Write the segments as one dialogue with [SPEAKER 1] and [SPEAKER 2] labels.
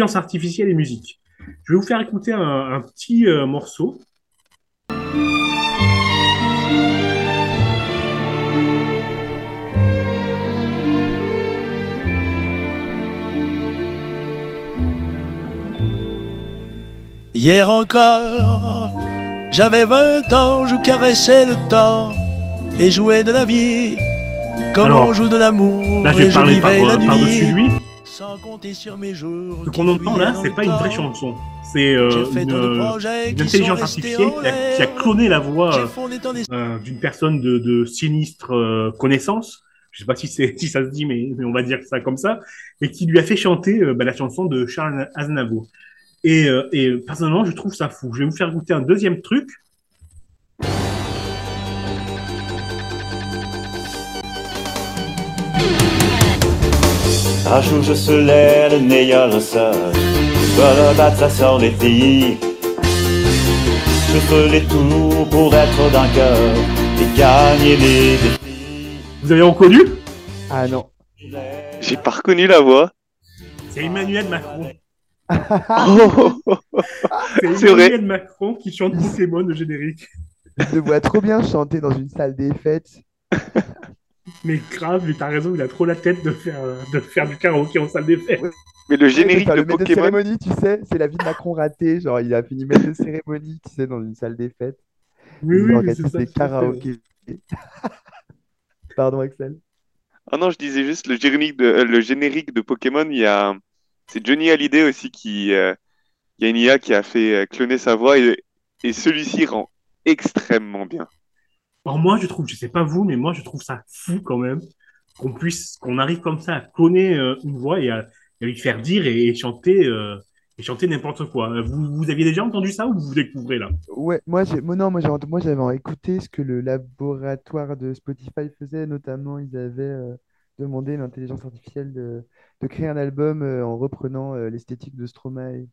[SPEAKER 1] intelligence artificielle et musique. Je vais vous faire écouter un, un petit euh, morceau.
[SPEAKER 2] Hier encore, j'avais 20 ans, je caressais le temps et jouais de la vie comme
[SPEAKER 1] Alors,
[SPEAKER 2] on joue de l'amour.
[SPEAKER 1] Là, je vais parler par, par-dessus
[SPEAKER 2] nuit
[SPEAKER 1] lui.
[SPEAKER 2] Sans compter sur mes jours.
[SPEAKER 1] Ce qu'on entend là, c'est pas une vraie chanson. C'est euh, une, euh, une intelligence artificielle qui a, qui a
[SPEAKER 2] l'air.
[SPEAKER 1] cloné la voix euh, d'une personne de, de sinistre euh, connaissance. Je sais pas si ça se dit, mais, mais on va dire ça comme ça, et qui lui a fait chanter bah, la chanson de Charles Aznavour. Et, et personnellement, je trouve ça fou. Je vais vous faire goûter un deuxième truc.
[SPEAKER 3] Un jour je serai le meilleur seul Pour battre ça sur les filles Je ferai tout pour être d'un cœur Et gagner les défis
[SPEAKER 1] Vous avez reconnu?
[SPEAKER 4] Ah non.
[SPEAKER 5] J'ai pas reconnu la voix.
[SPEAKER 1] C'est Emmanuel Macron.
[SPEAKER 5] Oh,
[SPEAKER 1] C'est
[SPEAKER 5] vrai.
[SPEAKER 1] Emmanuel Macron qui chante Pokémon au générique.
[SPEAKER 4] Je le vois trop bien chanter dans une salle des fêtes.
[SPEAKER 1] Mais grave, mais t'as raison, il a trop la tête de faire, de faire du karaoké en salle des fêtes.
[SPEAKER 5] mais le générique de
[SPEAKER 4] le de
[SPEAKER 5] Pokémon.
[SPEAKER 4] cérémonie, tu sais, c'est la vie de Macron raté. Genre, il a fini maître de cérémonie, tu sais, dans une salle des fêtes.
[SPEAKER 1] Oui,
[SPEAKER 4] il
[SPEAKER 1] oui, mais
[SPEAKER 4] organise
[SPEAKER 1] c'est ça.
[SPEAKER 4] des karaokés. Pardon, Axel.
[SPEAKER 5] Ah non, je disais juste le générique de, euh, le générique de Pokémon, il y a. C'est Johnny Hallyday aussi qui. euh, Il y a une IA qui a fait euh, cloner sa voix et, et celui-ci rend extrêmement bien.
[SPEAKER 1] Alors moi, je trouve, je sais pas vous, mais moi, je trouve ça fou quand même qu'on puisse, qu'on arrive comme ça à cloner euh, une voix et à, lui faire dire et, chanter, euh, chanter n'importe quoi. Vous, vous aviez déjà entendu ça ou vous découvrez là?
[SPEAKER 4] Ouais, moi, moi, non, moi, moi, j'avais écouté ce que le laboratoire de Spotify faisait. Notamment, ils avaient euh, demandé l'intelligence artificielle de, créer un album euh, en reprenant euh, l'esthétique de Stromae.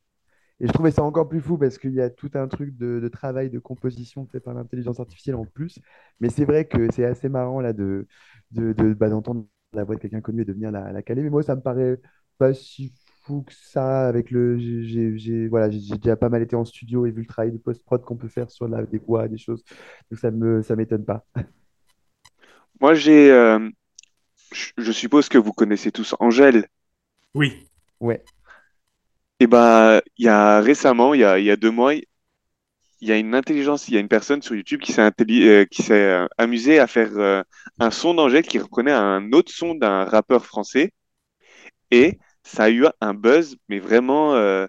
[SPEAKER 4] Et je trouvais ça encore plus fou parce qu'il y a tout un truc de, de travail de composition fait par l'intelligence artificielle en plus. Mais c'est vrai que c'est assez marrant là de, de, de- bah, d'entendre la voix de quelqu'un connu et de venir la, la caler. Mais moi, ça me paraît pas si fou que ça avec le. J'ai, j'ai- j'ai- voilà, j'ai j'ai déjà pas mal été en studio et vu le travail de post-prod qu'on peut faire sur la, des voix, des choses. Donc ça me, ça m'étonne pas.
[SPEAKER 5] Moi, j'ai. euh, je je suppose que vous connaissez tous Angèle.
[SPEAKER 1] Oui.
[SPEAKER 4] Ouais.
[SPEAKER 5] Et ben, il y a récemment, il y a, il y a deux mois, il y a une intelligence, il y a une personne sur YouTube qui s'est euh, euh, amusée à faire euh, un son d'Angèle qui reprenait un autre son d'un rappeur français. Et ça a eu un buzz, mais vraiment euh,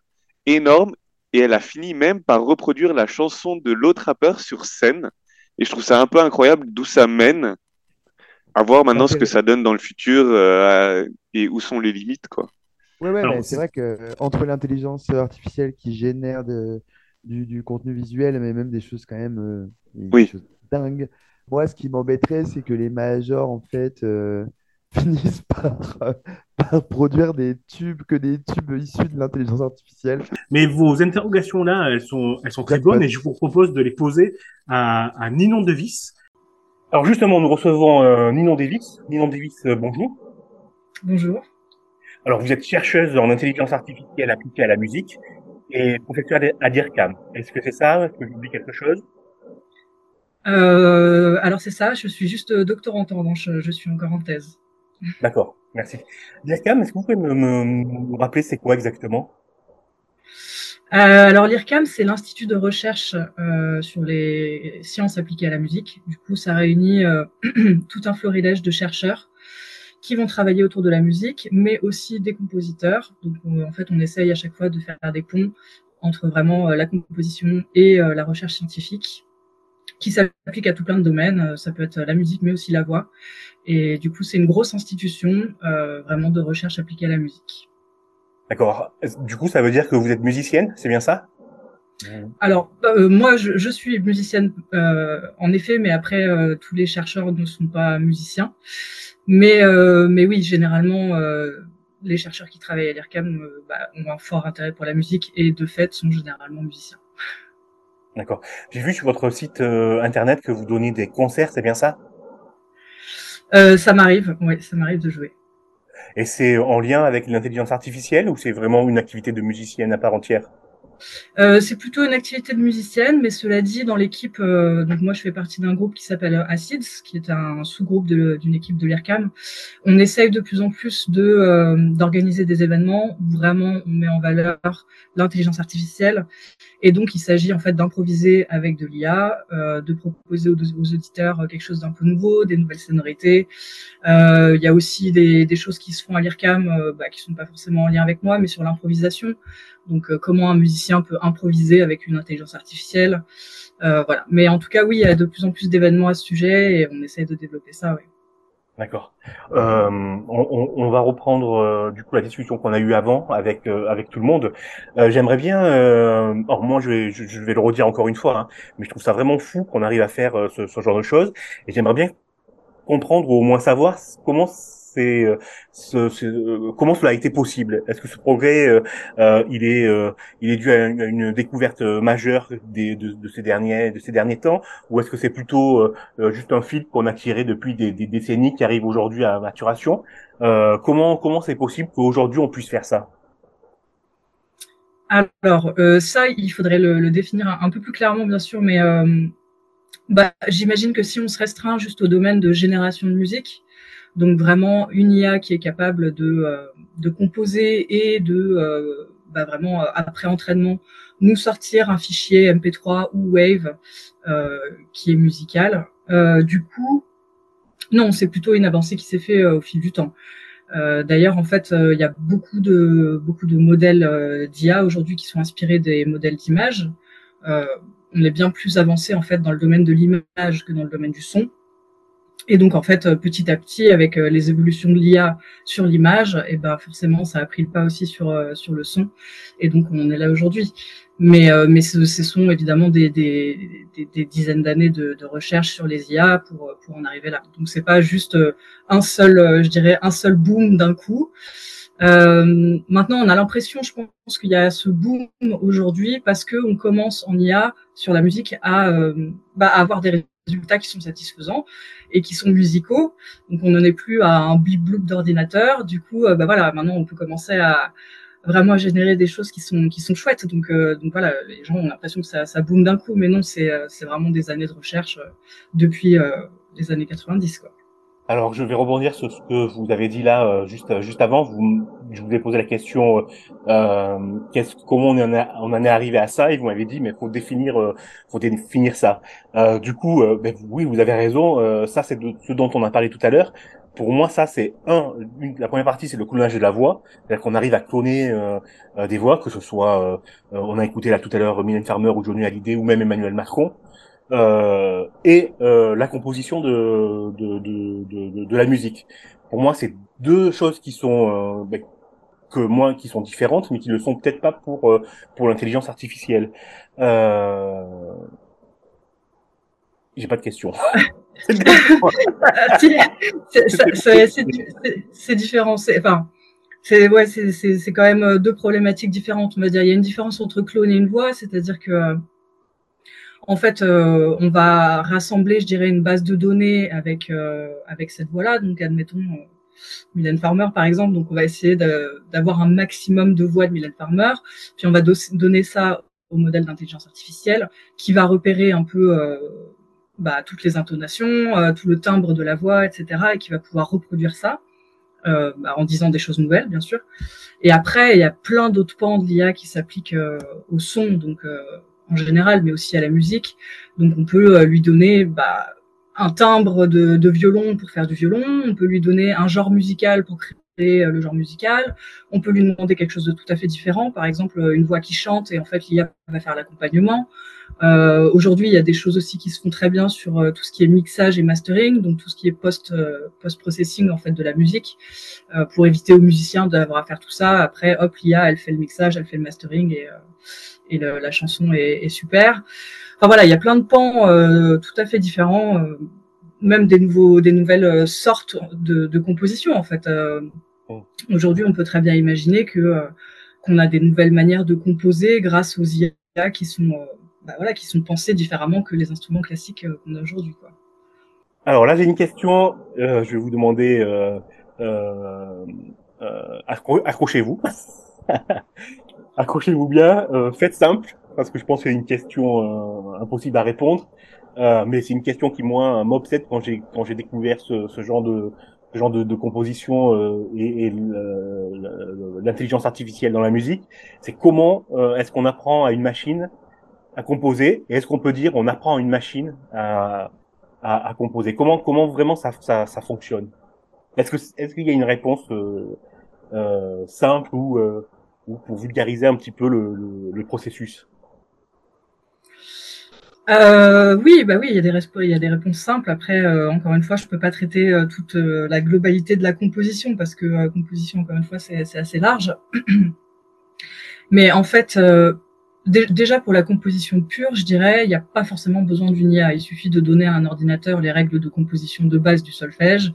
[SPEAKER 5] énorme. Et elle a fini même par reproduire la chanson de l'autre rappeur sur scène. Et je trouve ça un peu incroyable d'où ça mène. À voir maintenant ce que ça donne dans le futur euh, et où sont les limites, quoi.
[SPEAKER 4] Ouais, ouais, mais c'est vrai que euh, entre l'intelligence artificielle qui génère de- du, du contenu visuel, mais même des choses quand même euh, des
[SPEAKER 5] Oui.
[SPEAKER 4] choses dingues, moi, ce qui m'embêterait, c'est que les majors, en fait, euh, finissent par, euh, par produire des tubes, que des tubes issus de l'intelligence artificielle.
[SPEAKER 1] Mais vos interrogations là, elles sont, elles sont très bonnes et je vous propose de les poser à, à Ninon Devis. Alors justement, nous recevons euh, Ninon Devis. Ninon Devis, euh, bonjour.
[SPEAKER 6] Bonjour.
[SPEAKER 1] Alors vous êtes chercheuse en intelligence artificielle appliquée à la musique et professeure à DIRCAM. Est-ce que c'est ça? Est-ce que j'oublie quelque chose?
[SPEAKER 6] Euh, alors c'est ça, je suis juste doctorante en revanche, je suis encore en thèse.
[SPEAKER 1] D'accord, merci. DIRCAM, est-ce que vous pouvez me, me- me rappeler c'est quoi exactement?
[SPEAKER 6] Euh, alors l'IRCAM, c'est l'Institut de recherche euh, sur les sciences appliquées à la musique. Du coup, ça réunit euh, tout un florilège de chercheurs qui vont travailler autour de la musique, mais aussi des compositeurs. Donc on- en fait, on essaye à chaque fois de faire des ponts entre vraiment euh, la composition et euh, la recherche scientifique, qui s'applique à tout plein de domaines. Euh, Ça peut être la musique, mais aussi la voix. Et du coup, c'est une grosse institution euh, vraiment de recherche appliquée à la musique.
[SPEAKER 1] D'accord. Du coup, ça veut dire que vous êtes musicienne, c'est bien ça?
[SPEAKER 6] Alors, euh, moi, je, je suis musicienne, euh, en effet, mais après, euh, tous les chercheurs ne sont pas musiciens. Mais, euh, mais oui, généralement, euh, les chercheurs qui travaillent à l'IRCAM euh, bah, ont un fort intérêt pour la musique et, de fait, sont généralement musiciens.
[SPEAKER 1] D'accord. J'ai vu sur votre site euh, internet que vous donnez des concerts, c'est bien ça?
[SPEAKER 6] Euh, ça m'arrive, oui, ça m'arrive de jouer.
[SPEAKER 1] Et c'est en lien avec l'intelligence artificielle ou c'est vraiment une activité de musicienne à part entière?
[SPEAKER 6] Euh, c'est plutôt une activité de musicienne, mais cela dit, dans l'équipe, euh, donc moi je fais partie d'un groupe qui s'appelle Acids, qui est un sous-groupe d'une équipe de l'IRCAM. On essaye de plus en plus euh, d'organiser des événements où vraiment on met en valeur l'intelligence artificielle, et donc il s'agit en fait d'improviser avec de l'IA, euh, de proposer aux, auditeurs quelque chose d'un peu nouveau, des nouvelles sonorités. Il y a aussi des, des, choses qui se font à l'IRCAM, bah, qui sont pas forcément en lien avec moi, mais sur l'improvisation. Donc, euh, comment un musicien peut improviser avec une intelligence artificielle. Euh, voilà. Mais en tout cas, oui, il y a de plus en plus d'événements à ce sujet et on essaie de développer ça. Oui.
[SPEAKER 1] D'accord. Euh, on, on, va reprendre euh, du coup la discussion qu'on a eue avant avec euh, avec tout le monde. J'aimerais bien, alors moi je vais je, vais le redire encore une fois, hein, mais je trouve ça vraiment fou qu'on arrive à faire ce, ce, genre de choses et j'aimerais bien comprendre ou au moins savoir comment euh, euh, comment cela a été possible? Est-ce que ce progrès euh, il est il est dû à une, découverte majeure de, ces derniers de ces derniers temps? Ou est-ce que c'est plutôt juste un fil qu'on a tiré depuis des, décennies qui arrive aujourd'hui à maturation? Comment comment c'est possible qu'aujourd'hui on puisse faire ça?
[SPEAKER 6] Alors, ça, il faudrait le, le, définir un, peu plus clairement, bien sûr, mais bah, j'imagine que si on se restreint juste au domaine de génération de musique, donc vraiment une IA qui est capable de, euh, de composer et de euh, bah vraiment euh, après entraînement nous sortir un fichier MP3 ou Wave qui est musical. du coup, non, c'est plutôt une avancée qui s'est fait au fil du temps. D'ailleurs, en fait, il y a beaucoup de beaucoup de modèles d'IA aujourd'hui qui sont inspirés des modèles d'image. on est bien plus avancé en fait dans le domaine de l'image que dans le domaine du son. Et donc en fait, petit à petit, avec euh, les évolutions de l'IA sur l'image, et eh ben forcément, ça a pris le pas aussi sur euh, sur le son. Et donc on est là aujourd'hui. Mais euh, mais ce, sont évidemment des des, des, dizaines d'années de, de, recherche sur les IA pour pour en arriver là. Donc c'est pas juste un seul, je dirais un seul boom d'un coup. Euh, maintenant, on a l'impression, je pense, qu'il y a ce boom aujourd'hui parce que on commence en IA sur la musique à, bah, à avoir des résultats qui sont satisfaisants et qui sont musicaux. Donc on n'en est plus à un blip bloop d'ordinateur. Du coup, euh, bah voilà, maintenant on peut commencer à vraiment générer des choses qui sont qui sont chouettes. Donc euh, donc voilà, les gens ont l'impression que ça ça boom d'un coup, mais non, c'est euh, c'est vraiment des années de recherche depuis les années 90 quoi.
[SPEAKER 1] Alors, je vais rebondir sur ce que vous avez dit là euh, juste euh, juste avant. Vous, je vous ai posé la question euh, qu'est-ce, comment on en, a, on en est arrivé à ça? Et vous m'avez dit mais faut définir euh, faut définir ça. Euh, du coup, ben, oui, vous avez raison. ça, c'est ce dont on a parlé tout à l'heure. Pour moi, ça c'est un. la première partie, c'est le clonage de la voix, c'est-à-dire qu'on arrive à cloner des voix, que ce soit, on a écouté là tout à l'heure Mylène Farmer ou Johnny Hallyday ou même Emmanuel Macron. Euh, et euh, la composition de, de, de, de, la musique. Pour moi, c'est deux choses qui sont euh, ben, que moi qui sont différentes, mais qui le sont peut-être pas pour euh, pour l'intelligence artificielle. Euh... J'ai pas de questions.
[SPEAKER 6] c'est différent. Enfin, c'est ouais, c'est quand même deux problématiques différentes. On va dire, il y a une différence entre clone et une voix, c'est-à-dire que en fait, euh, on va rassembler, je dirais, une base de données avec euh, avec cette voix-là. Donc, admettons euh, Farmer, par exemple. Donc, on va essayer d'avoir un maximum de voix de Mylène Farmer. Puis, on va donner ça au modèle d'intelligence artificielle qui va repérer un peu bah, toutes les intonations, tout le timbre de la voix, etc. Et qui va pouvoir reproduire ça. Euh, bah, en disant des choses nouvelles, bien sûr. Et après, il y a plein d'autres pans de l'IA qui s'appliquent au son, donc en général, mais aussi à la musique. Donc on peut euh, lui donner bah, un timbre de, de, violon pour faire du violon, on peut lui donner un genre musical pour créer euh, le genre musical, on peut lui demander quelque chose de tout à fait différent, par exemple une voix qui chante et en fait l'IA va faire l'accompagnement. Euh, Aujourd'hui, il y a des choses aussi qui se font très bien sur euh, tout ce qui est mixage et mastering, donc tout ce qui est post post processing en fait de la musique, pour éviter aux musiciens d'avoir à faire tout ça. Après, hop, l'IA elle fait le mixage, elle fait le mastering et et le, la chanson est, est, super. Enfin voilà, il y a plein de pans euh, tout à fait différents, euh, même des nouveaux, des nouvelles euh, sortes de, de compositions en fait. Euh, oh. Aujourd'hui, on peut très bien imaginer que qu'on a des nouvelles manières de composer grâce aux IA qui sont bah voilà, qui sont pensées différemment que les instruments classiques qu'on a aujourd'hui. Quoi.
[SPEAKER 1] Alors là, j'ai une question. je vais vous demander euh, accrochez-vous, accrochez-vous bien, euh, faites simple, parce que je pense que c'est une question euh, impossible à répondre, euh, mais c'est une question qui moi m'obsède quand j'ai quand j'ai découvert ce, ce genre de ce genre de, de composition euh, et, et l'intelligence artificielle dans la musique, c'est comment est-ce qu'on apprend à une machine à composer et est-ce qu'on peut dire on apprend à une machine à, à, à composer? Comment comment vraiment ça, ça, ça fonctionne? Est-ce que est-ce qu'il y a une réponse euh, euh, simple ou, euh, ou pour vulgariser un petit peu le, le, le processus
[SPEAKER 6] euh, oui, bah oui, il y a des, il y a des réponses simples. Après, euh, encore une fois, je peux pas traiter euh, toute euh, la globalité de la composition parce que la composition, encore une fois, c'est assez large. Mais en fait, déjà pour la composition pure, je dirais, il n'y a pas forcément besoin d'une IA. Il suffit de donner à un ordinateur les règles de composition de base du solfège,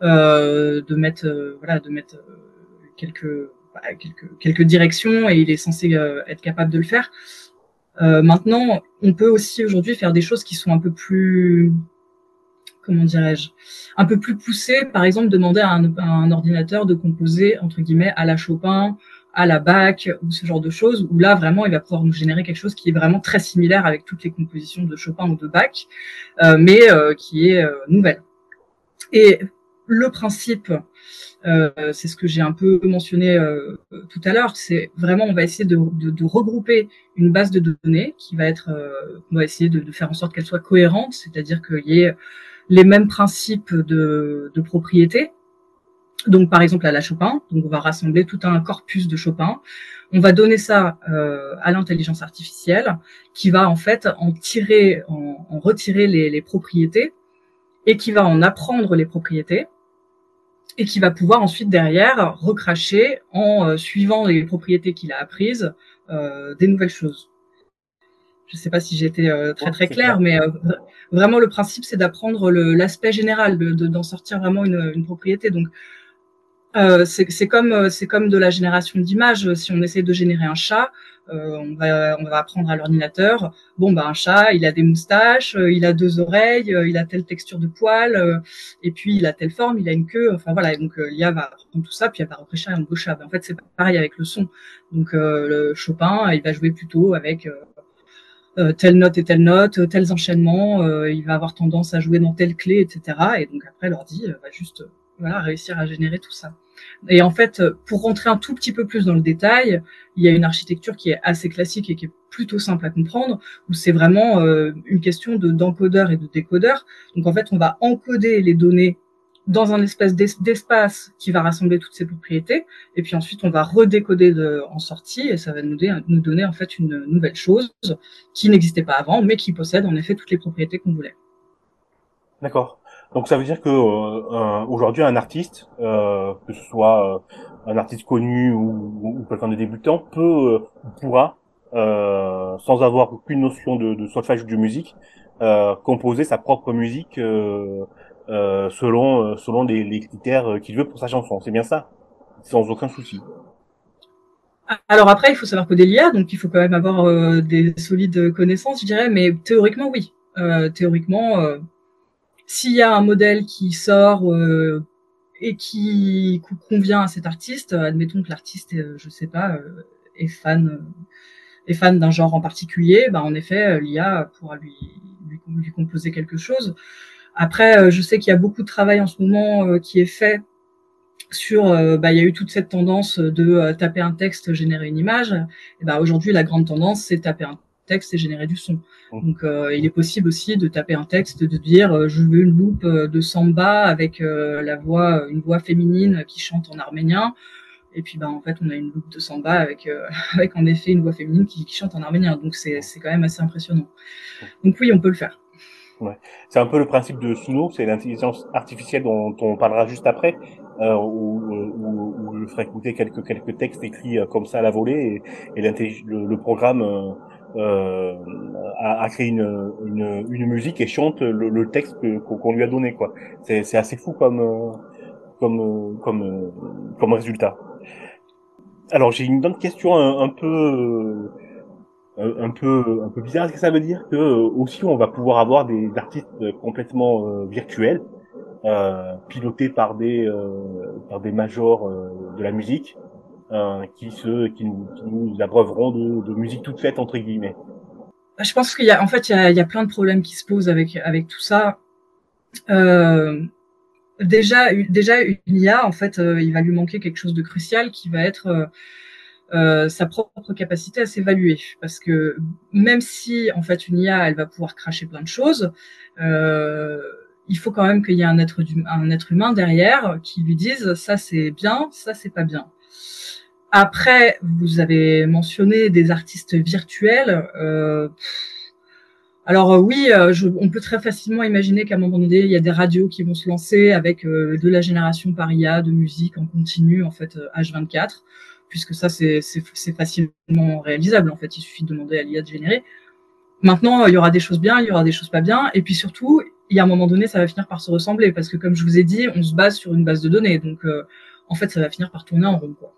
[SPEAKER 6] de mettre, voilà, de mettre quelques, quelques, quelques directions et il est censé être capable de le faire. Euh, maintenant, on peut aussi aujourd'hui faire des choses qui sont un peu plus, comment dirais-je, un peu plus poussées. Par exemple, demander à un, à un, ordinateur de composer entre guillemets à la Chopin, à la Bach ou ce genre de choses. Où là, vraiment, il va pouvoir nous générer quelque chose qui est vraiment très similaire avec toutes les compositions de Chopin ou de Bach, euh, mais euh, qui est euh, nouvelle. Et le principe euh, c'est ce que j'ai un peu mentionné euh, tout à l'heure. C'est vraiment, on va essayer de, de, de, regrouper une base de données qui va être, euh, on va essayer de, de faire en sorte qu'elle soit cohérente, c'est-à-dire qu'il y ait les mêmes principes de, de propriété. Donc, par exemple, à la Chopin, donc on va rassembler tout un corpus de Chopin. On va donner ça euh, à l'intelligence artificielle, qui va en fait en tirer, en, en retirer les, les propriétés et qui va en apprendre les propriétés et qui va pouvoir ensuite derrière recracher en euh, suivant les propriétés qu'il a apprises euh, des nouvelles choses. Je ne sais pas si j'ai été euh, très très clair, clair, mais euh, vraiment le principe c'est d'apprendre l'aspect général, d'en de, d'en sortir vraiment une, une propriété. Donc euh, c'est comme c'est comme de la génération d'images. Si on essaie de générer un chat, euh, on va on va apprendre à l'ordinateur. Bon bah un chat, il a des moustaches, euh, il a deux oreilles, euh, il a telle texture de poil, euh, et puis il a telle forme, il a une queue. Enfin voilà. donc l'IA va apprendre tout ça, puis elle va reprécher un beau chat. en fait c'est pareil avec le son. Donc le Chopin, il va jouer plutôt avec telle note et telle note, tels enchaînements. il va avoir tendance à jouer dans telle clé, etc. Et donc après l'ordi va juste voilà, réussir à générer tout ça. Et en fait, pour rentrer un tout petit peu plus dans le détail, il y a une architecture qui est assez classique et qui est plutôt simple à comprendre, où c'est vraiment euh, une question de d'encodeur et de décodeur. Donc en fait, on va encoder les données dans un espèce d'espace qui va rassembler toutes ces propriétés, et puis ensuite on va redécoder de, en sortie, et ça va nous, nous donner en fait une nouvelle chose qui n'existait pas avant, mais qui possède en effet toutes les propriétés qu'on voulait.
[SPEAKER 1] D'accord. Donc ça veut dire que euh, aujourd'hui un artiste, euh, que ce soit euh, un artiste connu ou, quelqu'un de débutant, peut euh, pourra euh, sans avoir aucune notion de, de solfège ou de musique, composer sa propre musique selon selon les, les critères qu'il veut pour sa chanson. C'est bien ça, sans aucun souci.
[SPEAKER 6] Alors après, il faut savoir coder l'IA, donc il faut quand même avoir des solides connaissances, je dirais, mais théoriquement oui. théoriquement s'il y a un modèle qui sort euh, et qui convient à cet artiste, admettons que l'artiste, euh, je sais pas, euh, est fan, est fan d'un genre en particulier, bah en effet, l'IA pourra lui, composer quelque chose. Après, je sais qu'il y a beaucoup de travail en ce moment qui est fait sur, bah, il y a eu toute cette tendance de taper un texte, générer une image. Et bah, aujourd'hui, la grande tendance, c'est taper un texte et générer du son. Mmh. Donc, euh, il est possible aussi de taper un texte, de dire euh, je veux une loupe euh, de samba avec la voix, une voix féminine qui chante en arménien. Et puis, bah, en fait, on a une loupe de samba avec, avec en effet une voix féminine qui, qui chante en arménien. Donc, c'est quand même assez impressionnant. Donc, oui, on peut le faire.
[SPEAKER 1] Ouais. C'est un peu le principe de Suno, c'est l'intelligence artificielle dont, dont, on parlera juste après, euh, où, où, où, je ferai écouter quelques, quelques textes écrits comme ça à la volée, et, et le, le, programme euh, euh, a, créé une, une, une, musique et chante le, le texte qu'on lui a donné quoi. C'est assez fou comme comme comme comme résultat. Alors j'ai une autre question un, peu un peu un peu bizarre. Est-ce que ça veut dire que aussi on va pouvoir avoir des artistes complètement virtuels
[SPEAKER 7] euh, piloté par des par des majors de la musique? Qui se qui nous, qui nous abreuveront de, de musique toute faite entre guillemets.
[SPEAKER 6] Bah, je pense qu'il y a en fait il y a, il y a plein de problèmes qui se posent avec avec tout ça. Euh, déjà, déjà une IA, en fait, euh, il va lui manquer quelque chose de crucial qui va être euh, euh, sa propre capacité à s'évaluer. Parce que même si, en fait, une IA, elle va pouvoir cracher plein de choses, il faut quand même qu'il y ait un être, un être humain derrière qui lui dise ça c'est bien, ça c'est pas bien. Après, vous avez mentionné des artistes virtuels. Euh, alors euh, oui, euh, on peut très facilement imaginer qu'à un moment donné, il y a des radios qui vont se lancer avec euh, de la génération par IA de musique en continu, en fait, H24, puisque ça, c'est facilement réalisable. En fait, il suffit de demander à l'IA de générer. Maintenant, il y aura des choses bien, il y aura des choses pas bien, et puis surtout, il y a un moment donné, ça va finir par se ressembler, parce que comme je vous ai dit, on se base sur une base de données, donc en fait, ça va finir par tourner en rond. Quoi.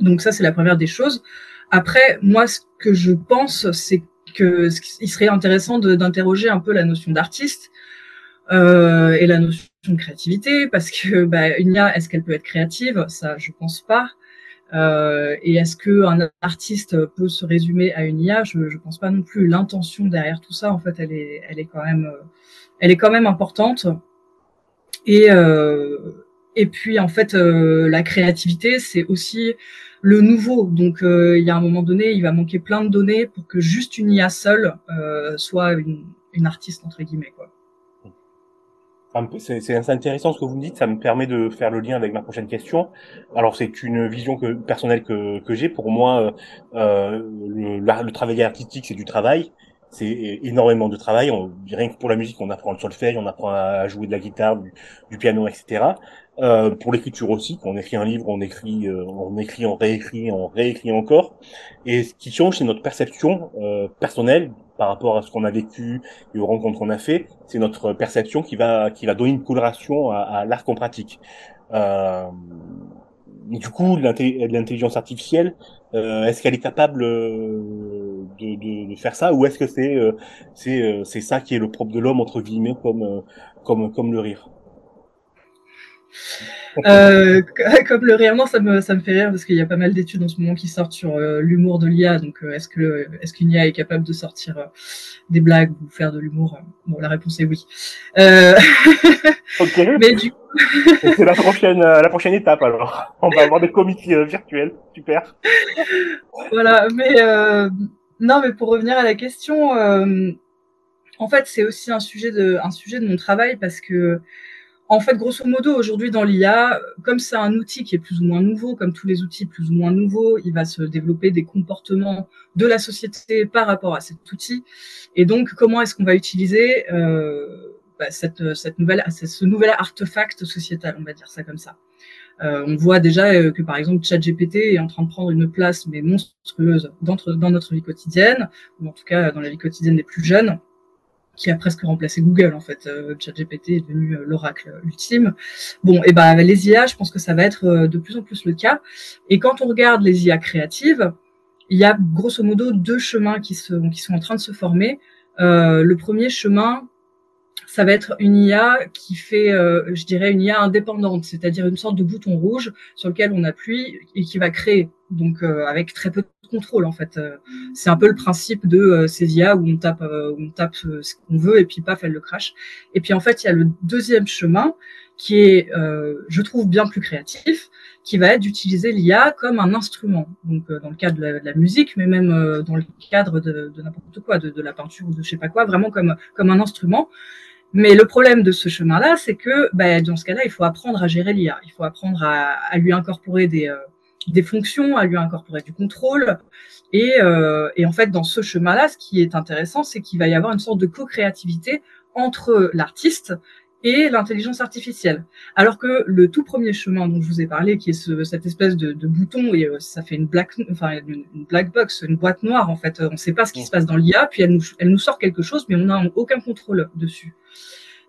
[SPEAKER 6] Donc ça, c'est la première des choses. Après, moi, ce que je pense, c'est que il serait intéressant d'interroger un peu la notion d'artiste euh, et la notion de créativité, parce que bah, une IA, est-ce qu'elle peut être créative? Ça, je pense pas. Euh, et est-ce que un artiste peut se résumer à une IA? Je, je pense pas non plus. L'intention derrière tout ça, en fait, elle est, elle est quand même, euh, elle est quand même importante. Et euh, et puis en fait, euh, la créativité, c'est aussi le nouveau. Donc, euh, il y a un moment donné, il va manquer plein de données pour que juste une IA seule euh, soit une, une, artiste entre guillemets. Quoi.
[SPEAKER 7] C'est intéressant ce que vous me dites, ça me permet de faire le lien avec ma prochaine question. Alors c'est une vision que, personnelle que, que j'ai. Pour moi, euh, le, le, travail artistique, c'est du travail. C'est énormément de travail. On, rien que pour la musique, on apprend le solfège, on apprend à jouer de la guitare, du piano, etc. Euh, pour l'écriture aussi, quand on écrit un livre, on écrit, euh, on écrit, on réécrit, on réécrit encore. Et ce qui change, c'est notre perception euh, personnelle par rapport à ce qu'on a vécu et aux rencontres qu'on a fait. C'est notre perception qui va, qui va donner une coloration à, à l'art qu'on pratique. Euh, du coup, l'intelligence artificielle, est-ce qu'elle est capable de, de, de, faire ça, ou est-ce que c'est, c'est, c'est ça qui est le propre de l'homme entre guillemets, comme, comme, comme le rire?
[SPEAKER 6] Euh, comme le rire, ça me, ça me fait rire parce qu'il y a pas mal d'études en ce moment qui sortent sur euh, l'humour de l'IA. Donc, euh, est-ce que est-ce qu'une IA est capable de sortir des blagues ou faire de l'humour Bon, la réponse est oui.
[SPEAKER 7] ok. Mais du c'est la prochaine, la prochaine étape alors. On va avoir des comiques virtuels. Super.
[SPEAKER 6] voilà, mais non, mais pour revenir à la question, en fait, c'est aussi un sujet de un sujet de mon travail parce que en fait, grosso modo, aujourd'hui dans l'IA, comme c'est un outil qui est plus ou moins nouveau, comme tous les outils plus ou moins nouveaux, il va se développer des comportements de la société par rapport à cet outil. Et donc, comment est-ce qu'on va utiliser euh, bah, cette, nouvelle, ce nouvel artefact sociétal, on va dire ça comme ça. Euh, on voit déjà euh, que par exemple ChatGPT est en train de prendre une place mais monstrueuse dans notre vie quotidienne, ou en tout cas dans la vie quotidienne des plus jeunes qui a presque remplacé Google en fait. Euh, ChatGPT est devenu euh, l'oracle ultime. Bon, et ben les IA, je pense que ça va être euh, de plus en plus le cas. Et quand on regarde les IA créatives, il y a grosso modo deux chemins qui, se, qui sont en train de se former. Euh, le premier chemin, ça va être une IA qui fait, euh, je dirais, une IA indépendante, c'est-à-dire une sorte de bouton rouge sur lequel on appuie et qui va créer, donc euh, avec très peu de contrôle en fait. Euh, c'est un peu le principe de ces IA où on tape, où on tape ce qu'on veut et puis paf, elle le crache. Et puis en fait, il y a le deuxième chemin qui est, je trouve, bien plus créatif, qui va être d'utiliser l'IA comme un instrument. Donc dans le cadre de la, musique, mais même dans le cadre de, de n'importe quoi, de, de, la peinture ou de je sais pas quoi, vraiment comme comme un instrument mais le problème de ce chemin-là, c'est que bah, dans ce cas-là, il faut apprendre à gérer l'IA. Il faut apprendre à, à lui incorporer des, euh, des fonctions, à lui incorporer du contrôle. Et, euh, et en fait, dans ce chemin-là, ce qui est intéressant, c'est qu'il va y avoir une sorte de co-créativité entre l'artiste et l'intelligence artificielle. Alors que le tout premier chemin dont je vous ai parlé, qui est ce, cette espèce de, de, bouton, et euh, ça fait une black, enfin une, black box, une boîte noire en fait. On ne sait pas ce qui se passe dans l'IA, puis elle nous, elle nous sort quelque chose, mais on n'a aucun contrôle dessus.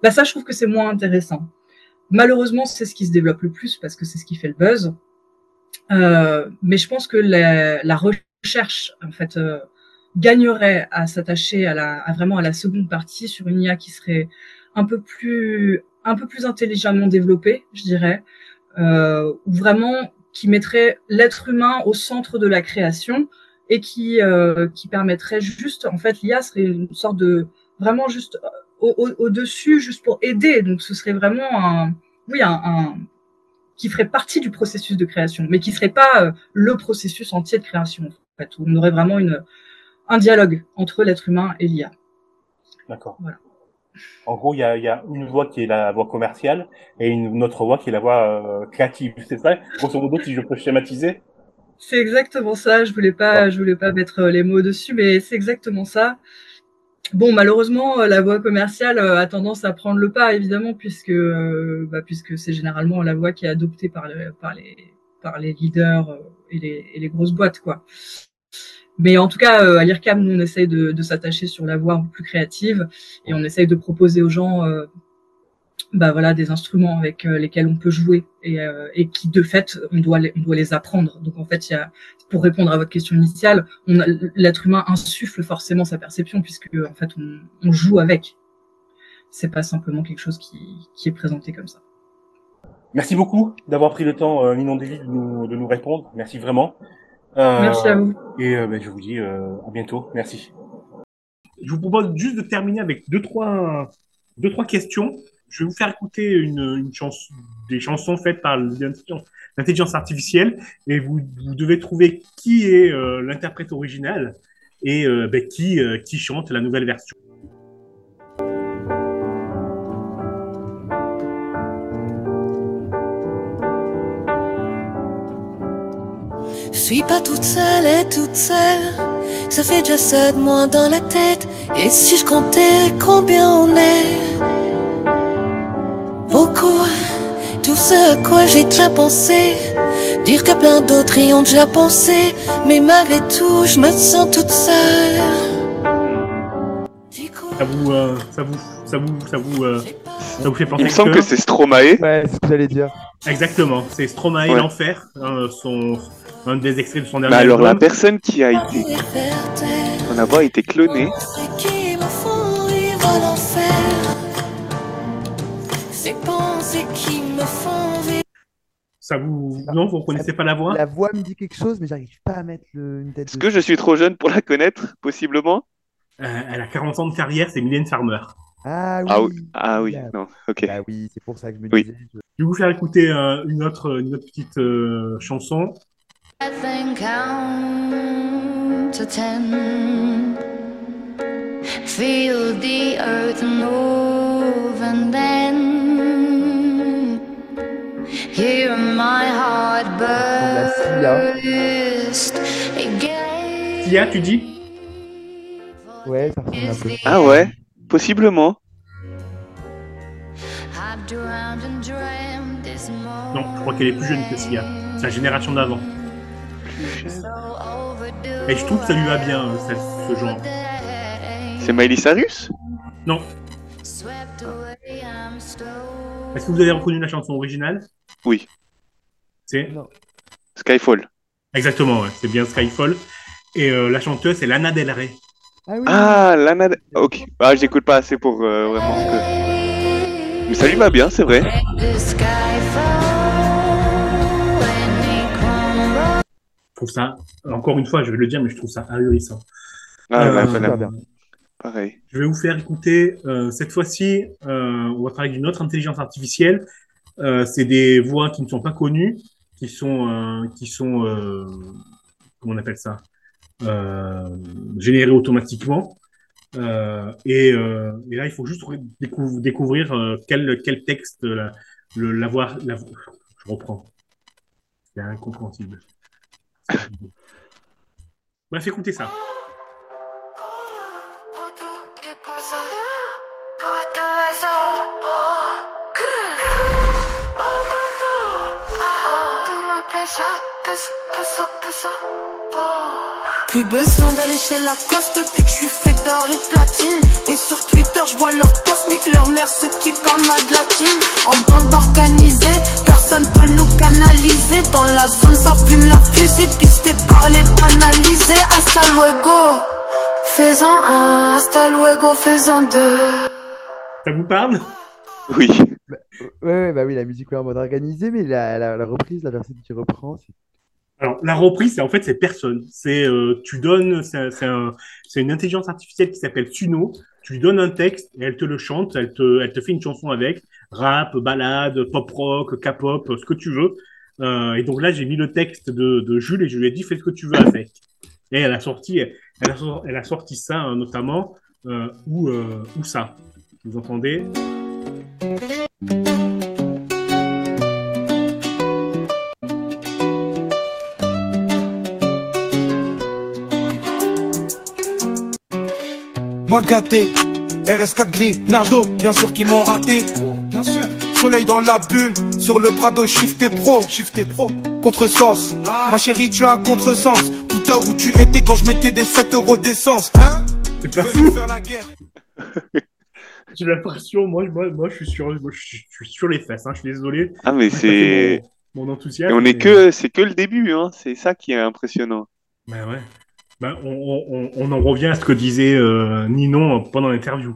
[SPEAKER 6] Bah ça, je trouve que c'est moins intéressant. Malheureusement, c'est ce qui se développe le plus parce que c'est ce qui fait le buzz. Euh, mais je pense que la, la recherche, en fait, euh, gagnerait à s'attacher à, la, à vraiment à la seconde partie sur une IA qui serait un peu plus un peu plus intelligemment développé, je dirais, euh, vraiment qui mettrait l'être humain au centre de la création et qui euh, qui permettrait juste, en fait, l'IA serait une sorte de vraiment juste au, au, juste pour aider. Donc, ce serait vraiment un, oui, un, un qui ferait partie du processus de création, mais qui serait pas euh, le processus entier de création. En fait, on aurait vraiment une un dialogue entre l'être humain et l'IA.
[SPEAKER 7] D'accord.
[SPEAKER 6] Voilà.
[SPEAKER 7] En gros, il y a, y a une voie qui est la voie commerciale et une autre voie qui est la voie euh, créative. C'est ça, grosso modo, si je peux schématiser.
[SPEAKER 6] C'est exactement ça. Je voulais pas, je voulais pas mettre euh, les mots dessus, mais c'est exactement ça. Bon, malheureusement, euh, la voie commerciale euh, a tendance à prendre le pas, évidemment, puisque euh, bah, puisque c'est généralement la voie qui est adoptée par les par les par les leaders et les, et les grosses boîtes, quoi. Mais en tout cas, euh, à l'IRCAM, nous, on essaye de, de s'attacher sur la voie plus créative et on essaye de proposer aux gens euh, bah, voilà, des instruments avec euh, lesquels on peut jouer et, euh, et qui, de fait, on doit, les, on doit les apprendre. Donc, en fait, y a, pour répondre à votre question initiale, l'être humain insuffle forcément sa perception puisque, en fait, on, on joue avec. C'est pas simplement quelque chose qui, qui est présenté comme ça.
[SPEAKER 7] Merci beaucoup d'avoir pris le temps, euh, Ninon Davy, de nous, de nous répondre. Merci vraiment. Euh,
[SPEAKER 6] Merci à vous.
[SPEAKER 7] Et euh, ben, je vous dis euh, à bientôt. Merci.
[SPEAKER 1] Je vous propose juste de terminer avec deux, trois, deux, trois questions. Je vais vous faire écouter une, une chanson, des chansons faites par l'intelligence artificielle et vous, vous devez trouver qui est euh, l'interprète original et euh, ben, qui, euh, qui chante la nouvelle version.
[SPEAKER 8] Suis pas toute seule et toute seule. Ça fait déjà ça de moins dans la tête. Et si je comptais combien on est? Beaucoup. Tout ce à quoi j'ai déjà pensé. Dire que plein d'autres y ont déjà pensé. Mais malgré tout, je me sens toute seule.
[SPEAKER 1] Ça vous, euh, ça vous, ça vous, ça vous, euh, ça vous fait penser
[SPEAKER 5] Il me semble que c'est Stromae.
[SPEAKER 4] Ouais, c'est ce que j'allais dire.
[SPEAKER 1] Exactement, c'est Stromae
[SPEAKER 5] Ouais.
[SPEAKER 1] l'enfer, hein, son un des extraits de son
[SPEAKER 5] Mais
[SPEAKER 1] dernier
[SPEAKER 5] alors, la personne qui a été, son voix a été clonée.
[SPEAKER 8] Ceux qui me font vivre l'enfer. Ces pensées qui me font vivre.
[SPEAKER 1] Ça vous, non, vous reconnaissez pas la voix
[SPEAKER 4] La voix me dit quelque chose, mais j'arrive pas à mettre le- une tête
[SPEAKER 5] Est-ce que je suis trop jeune pour la connaître, possiblement
[SPEAKER 1] Euh, Elle a 40 ans de carrière, c'est Mylène Farmer.
[SPEAKER 4] Ah oui.
[SPEAKER 5] Ah oui, ah oui,
[SPEAKER 4] Ah,
[SPEAKER 5] non, ok.
[SPEAKER 4] Bah oui, c'est pour ça que je me
[SPEAKER 5] Oui.
[SPEAKER 4] disais. je-
[SPEAKER 1] Je vais vous faire écouter euh, une autre, une autre petite euh, chanson.
[SPEAKER 8] I think count to ten. Feel the earth move and then hear my heart burst again.
[SPEAKER 1] Sia, tu dis?
[SPEAKER 4] Ouais, ça ressemble un peu.
[SPEAKER 5] Ah ouais, possiblement.
[SPEAKER 1] Non, je crois qu'elle est plus jeune que Sia. C'est la génération d'avant. Et je trouve que ça lui va bien, euh, ça- ce genre.
[SPEAKER 5] C'est Miley Cyrus?
[SPEAKER 1] Non. Est-ce que vous avez reconnu la chanson originale?
[SPEAKER 5] Oui.
[SPEAKER 1] C'est?
[SPEAKER 5] Skyfall.
[SPEAKER 1] exactement, ouais, c'est bien Skyfall. Et euh, la chanteuse, c'est Lana Del Rey.
[SPEAKER 4] Ah oui.
[SPEAKER 5] Ah, Lana... Del- Ok. Ah, j'écoute pas assez pour euh, vraiment que... Mais ça lui va bien, c'est vrai.
[SPEAKER 1] Trouve ça, encore une fois, je vais le dire, mais je trouve ça ahurissant.
[SPEAKER 5] Ah,
[SPEAKER 1] Euh,
[SPEAKER 5] bah, voilà. Pareil.
[SPEAKER 1] Je vais vous faire écouter, euh, cette fois-ci, euh, on va parler d'une autre intelligence artificielle. Euh, c'est des voix qui ne sont pas connues, qui sont, euh, qui sont euh, comment on appelle ça, euh, générées automatiquement. Euh, et, euh, et là, il faut juste décou- découvrir euh, quel, quel texte la, le, la voix. La, je reprends. C'est incompréhensible. Bref, écoutez ça.
[SPEAKER 8] Plus besoin d'aller chez la coste depuis que je suis fait d'or et de platine. Et sur Twitter, je vois leurs que leur mère se kiffe comme ma de la team. En bande organisée, personne peut nous canaliser. Dans la zone, ça fume la fusée, pisté par les banalisés. Hasta luego, faisant un, hasta luego, faisant deux.
[SPEAKER 1] Ça vous parle?
[SPEAKER 5] Oui.
[SPEAKER 4] Bah, ouais, ouais, bah oui, la musique ouais, en mode organisé, mais la, la, la reprise, la personne qui reprend, c'est
[SPEAKER 1] Alors, la reprise, c'est en fait, c'est personne. C'est, euh, tu donnes, c'est c'est un- c'est une intelligence artificielle qui s'appelle Suno. Tu lui donnes un texte et elle te le chante, elle te, elle te fait une chanson avec, rap, balade, pop rock, K-pop, ce que tu veux. Euh, et donc là, j'ai mis le texte de, de Jules et je lui ai dit, fais ce que tu veux avec. Et elle a sorti, elle a, elle a sorti ça, hein, notamment, euh, ou, euh, ou ça. Vous entendez?
[SPEAKER 9] Moi gâté, RS4 gris, Nardo, bien sûr qu'ils m'ont raté. Bien sûr. Soleil dans la bulle, sur le Prado, shifté pro, shifté pro. Contresens, ma chérie, tu as un contresens. Tout à où tu étais quand je mettais des 7 euros d'essence, hein
[SPEAKER 1] C'est pas
[SPEAKER 9] Venu
[SPEAKER 1] fou.
[SPEAKER 9] faire la guerre.
[SPEAKER 1] J'ai l'impression, moi, moi, moi, je suis sur, moi, je suis, je suis sur les fesses, hein, je suis désolé.
[SPEAKER 5] Ah, mais c'est.
[SPEAKER 1] Mon, mon
[SPEAKER 5] Et
[SPEAKER 1] enthousiasme.
[SPEAKER 5] on est
[SPEAKER 1] mais-
[SPEAKER 5] que, c'est que le début, hein. C'est ça qui est impressionnant.
[SPEAKER 1] Ben ouais. Ben, on, on- en revient à ce que disait euh, Ninon pendant l'interview.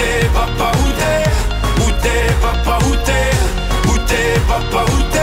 [SPEAKER 10] t'es papa, où t'es? Où t'es papa, où t'es? Où t'es papa, où t'es?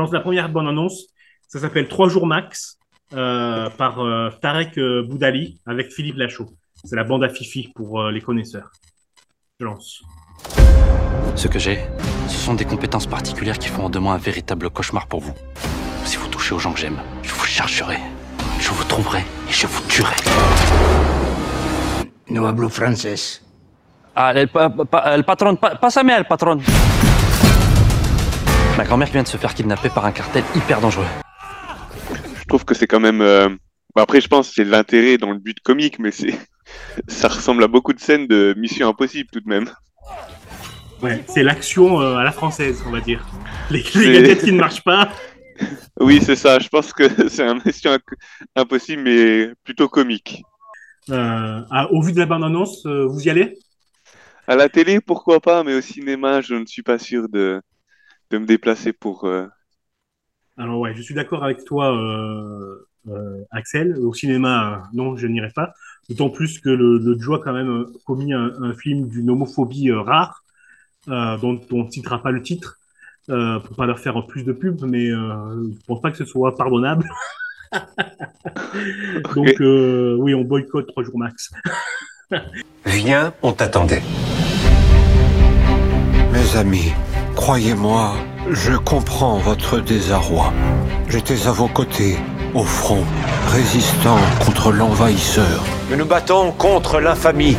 [SPEAKER 1] Lance la première bonne annonce. Ça s'appelle Trois jours max euh, par euh, Tarek euh, Boudali avec Philippe Lachaud. C'est la bande à Fifi pour euh, les connaisseurs. Je lance.
[SPEAKER 11] Ce que j'ai, ce sont des compétences particulières qui font de moi un véritable cauchemar pour vous. Si vous touchez aux gens que j'aime, je vous chargerai, je vous trouverai et je vous tuerai.
[SPEAKER 12] No hablo francés.
[SPEAKER 11] Ah, el, pa- pa- el patron, pa- pásame al patron. Ma grand-mère vient de se faire kidnapper par un cartel hyper dangereux.
[SPEAKER 5] Je trouve que c'est quand même. euh, bon, après, je pense que c'est de l'intérêt dans le but comique, mais c'est ça ressemble à beaucoup de scènes de Mission Impossible tout de même.
[SPEAKER 1] Ouais, c'est l'action euh, à la française, on va dire. Les, les gadgets qui ne marchent pas.
[SPEAKER 5] Oui, c'est ça. Je pense que c'est un Mission Impossible, mais plutôt comique.
[SPEAKER 1] Euh, ah, au vu de la bande-annonce, euh, vous y allez?
[SPEAKER 5] À la télé, pourquoi pas, mais au cinéma, je ne suis pas sûr de, de me déplacer pour. euh,
[SPEAKER 1] Alors ouais, je suis d'accord avec toi, euh, euh, Axel. Au cinéma, euh, non, je n'irai pas. D'autant plus que le, le Joe a quand même commis un, un film d'une homophobie euh, rare, euh, dont on ne citera pas le titre, euh, pour pas leur faire plus de pub, mais euh, je pense pas que ce soit pardonnable. Donc euh, oui, on boycotte trois jours max.
[SPEAKER 12] Viens, on t'attendait.
[SPEAKER 13] Mes amis, croyez-moi, je comprends votre désarroi. J'étais à vos côtés, au front, résistant contre l'envahisseur.
[SPEAKER 12] Nous nous battons contre l'infamie.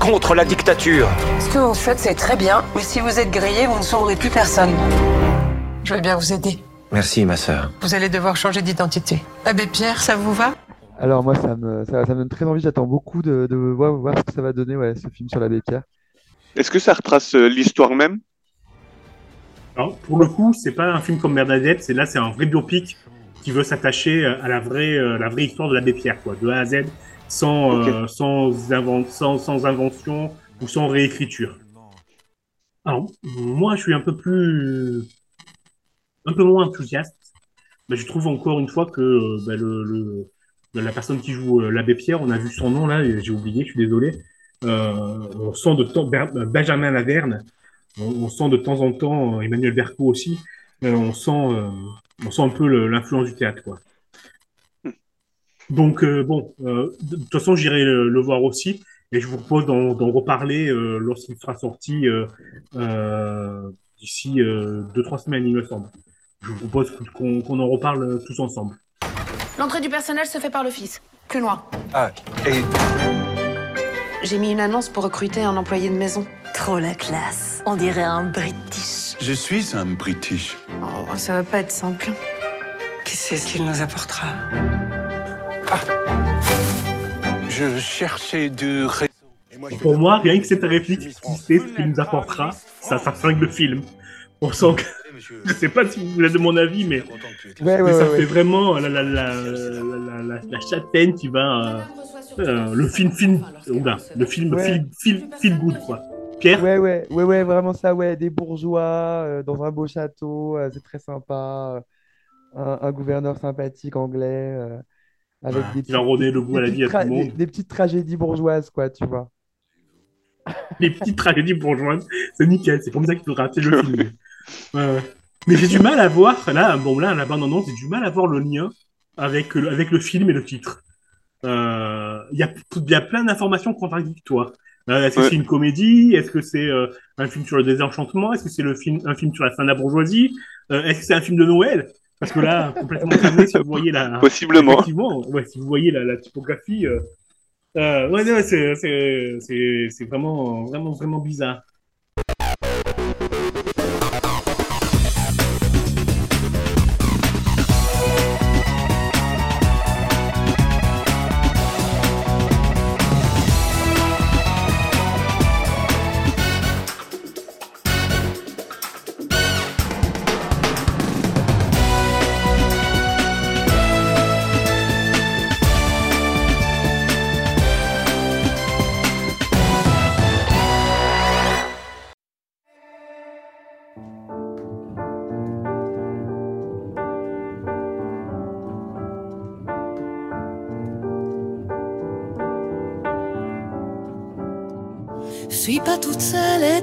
[SPEAKER 12] Contre la dictature.
[SPEAKER 14] Ce que vous faites, c'est très bien, mais si vous êtes grillé, vous ne sauverez plus personne. Je vais bien vous aider.
[SPEAKER 12] Merci, ma sœur.
[SPEAKER 14] Vous allez devoir changer d'identité. Abbé Pierre, ça vous va?
[SPEAKER 4] Alors moi, ça me, ça, ça me donne très envie. J'attends beaucoup de, de voir, voir ce que ça va donner, ouais, ce film sur l'abbé Pierre.
[SPEAKER 5] Est-ce que ça retrace euh, l'histoire même?
[SPEAKER 1] Alors, pour le coup, c'est pas un film comme Bernadette, c'est là, c'est un vrai biopic qui veut s'attacher à la vraie, euh, la vraie histoire de l'abbé Pierre, quoi, de A à Z, sans, euh, sans, invent- sans, sans invention ou sans réécriture. Alors, moi, je suis un peu plus, un peu moins enthousiaste. Mais je trouve encore une fois que euh, bah, le, le- la personne qui joue euh, l'abbé Pierre, on a vu son nom là, j'ai oublié, je suis désolé. Euh, on sent de temps Ber- Benjamin Laverne, on, on sent de temps en temps euh, Emmanuel Berco aussi. Euh, on sent, euh, on sent un peu le- l'influence du théâtre, quoi. Donc euh, bon, euh, de de toute façon, j'irai le, le voir aussi, et je vous propose d'en reparler euh, lorsqu'il sera sorti euh, euh, d'ici euh, deux trois semaines, il me semble. Je vous propose qu'on en reparle tous ensemble.
[SPEAKER 15] L'entrée du personnel se fait par l'office. Plus loin.
[SPEAKER 12] Ah, et
[SPEAKER 15] J'ai mis une annonce pour recruter un employé de maison.
[SPEAKER 14] Trop la classe. On dirait un British.
[SPEAKER 16] Je suis un British.
[SPEAKER 15] Oh, ça va pas être simple.
[SPEAKER 14] Qu'est-ce qu'il nous apportera
[SPEAKER 16] Je cherchais du réseau.
[SPEAKER 1] Pour moi, rien que cette réplique, qui sait ce qu'il nous apportera, ça, ça flingue le film. On sent que, je sais pas si vous êtes de mon avis, mais,
[SPEAKER 4] Ouais,
[SPEAKER 1] mais
[SPEAKER 4] ouais,
[SPEAKER 1] ça
[SPEAKER 4] ouais,
[SPEAKER 1] fait
[SPEAKER 4] ouais.
[SPEAKER 1] vraiment la, la, la, la, la, la châtaigne qui va, euh, euh, le film, film, oula, le film,
[SPEAKER 4] Ouais.
[SPEAKER 1] feel, feel, feel good, quoi. Pierre?
[SPEAKER 4] Ouais, ouais, ouais, ouais, vraiment ça, ouais, des bourgeois euh, dans un beau château, euh, c'est très sympa. euh, un, un gouverneur sympathique anglais, euh, avec des petites-
[SPEAKER 1] redonner
[SPEAKER 4] des-
[SPEAKER 1] le à la vie à tout le
[SPEAKER 4] des-
[SPEAKER 1] monde.
[SPEAKER 4] des petites tragédies bourgeoises, quoi, tu vois.
[SPEAKER 1] Les petites tragédies bourgeoises, c'est nickel, c'est comme ça qu'il faut rater le film. Ouais, ouais. Mais j'ai du mal à voir, là, bon, là, la bande-annonce, j'ai du mal à voir le lien avec le, avec le film et le titre. Euh, Il y, y a plein d'informations contradictoires. Euh, Est-ce que
[SPEAKER 5] Ouais.
[SPEAKER 1] c'est une comédie? Est-ce que c'est un film sur le désenchantement? Est-ce que c'est le film, un film sur la fin de la bourgeoisie? Euh, Est-ce que c'est un film de Noël? Parce que là, complètement fermé, si vous voyez la...
[SPEAKER 5] Possiblement.
[SPEAKER 1] Effectivement, ouais, si vous voyez la, la typographie... Euh, ouais, ouais, c'est vraiment, vraiment, vraiment bizarre.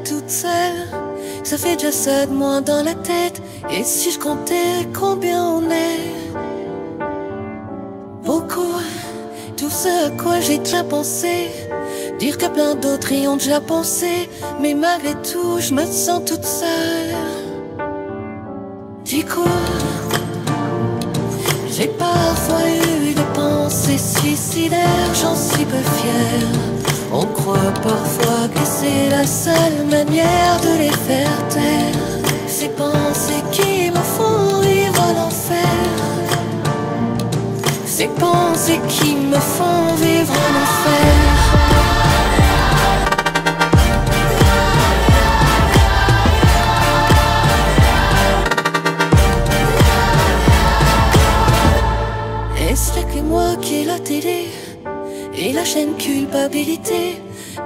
[SPEAKER 8] Toute seule.
[SPEAKER 17] Ça fait déjà ça de moins dans la tête. Et si je comptais combien on est? Beaucoup, tout ce à quoi j'ai déjà pensé. Dire que plein d'autres y ont déjà pensé. Mais malgré tout, je me sens toute seule. Du coup, j'ai parfois eu des pensées suicidaires, j'en suis peu fière. On croit parfois que c'est la seule manière de les faire taire. Ces pensées qui me font vivre l'enfer. Ces pensées qui me font vivre l'enfer.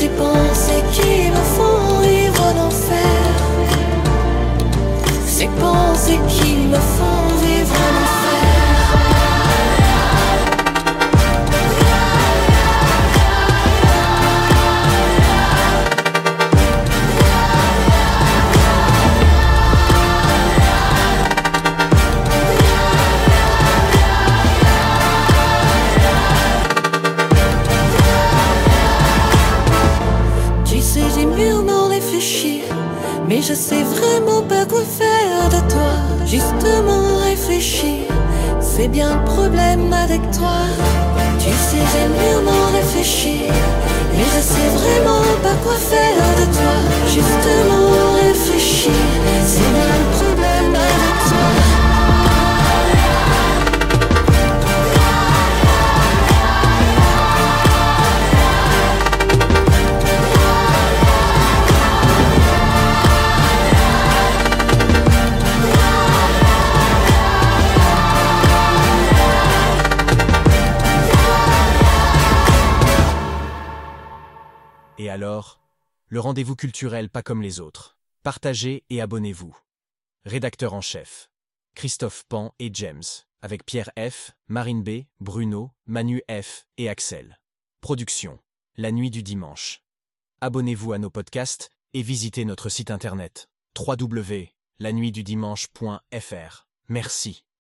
[SPEAKER 17] Ces pensées qui me font vivre l'enfer. Ces pensées qui me font sais vraiment pas quoi faire de toi. Justement réfléchi, c'est bien le problème avec toi. Tu sais, j'ai mûrement réfléchi, mais je sais vraiment pas quoi faire de toi. Justement réfléchi, c'est bien le problème avec toi.
[SPEAKER 18] Le rendez-vous culturel pas comme les autres. Partagez et abonnez-vous. Rédacteur en chef. Christophe Pan et James, avec Pierre F, Marine B, Bruno, Manu F et Axel. Production. La nuit du dimanche. Abonnez-vous à nos podcasts et visitez notre site internet www.lanuitdudimanche.fr. Merci.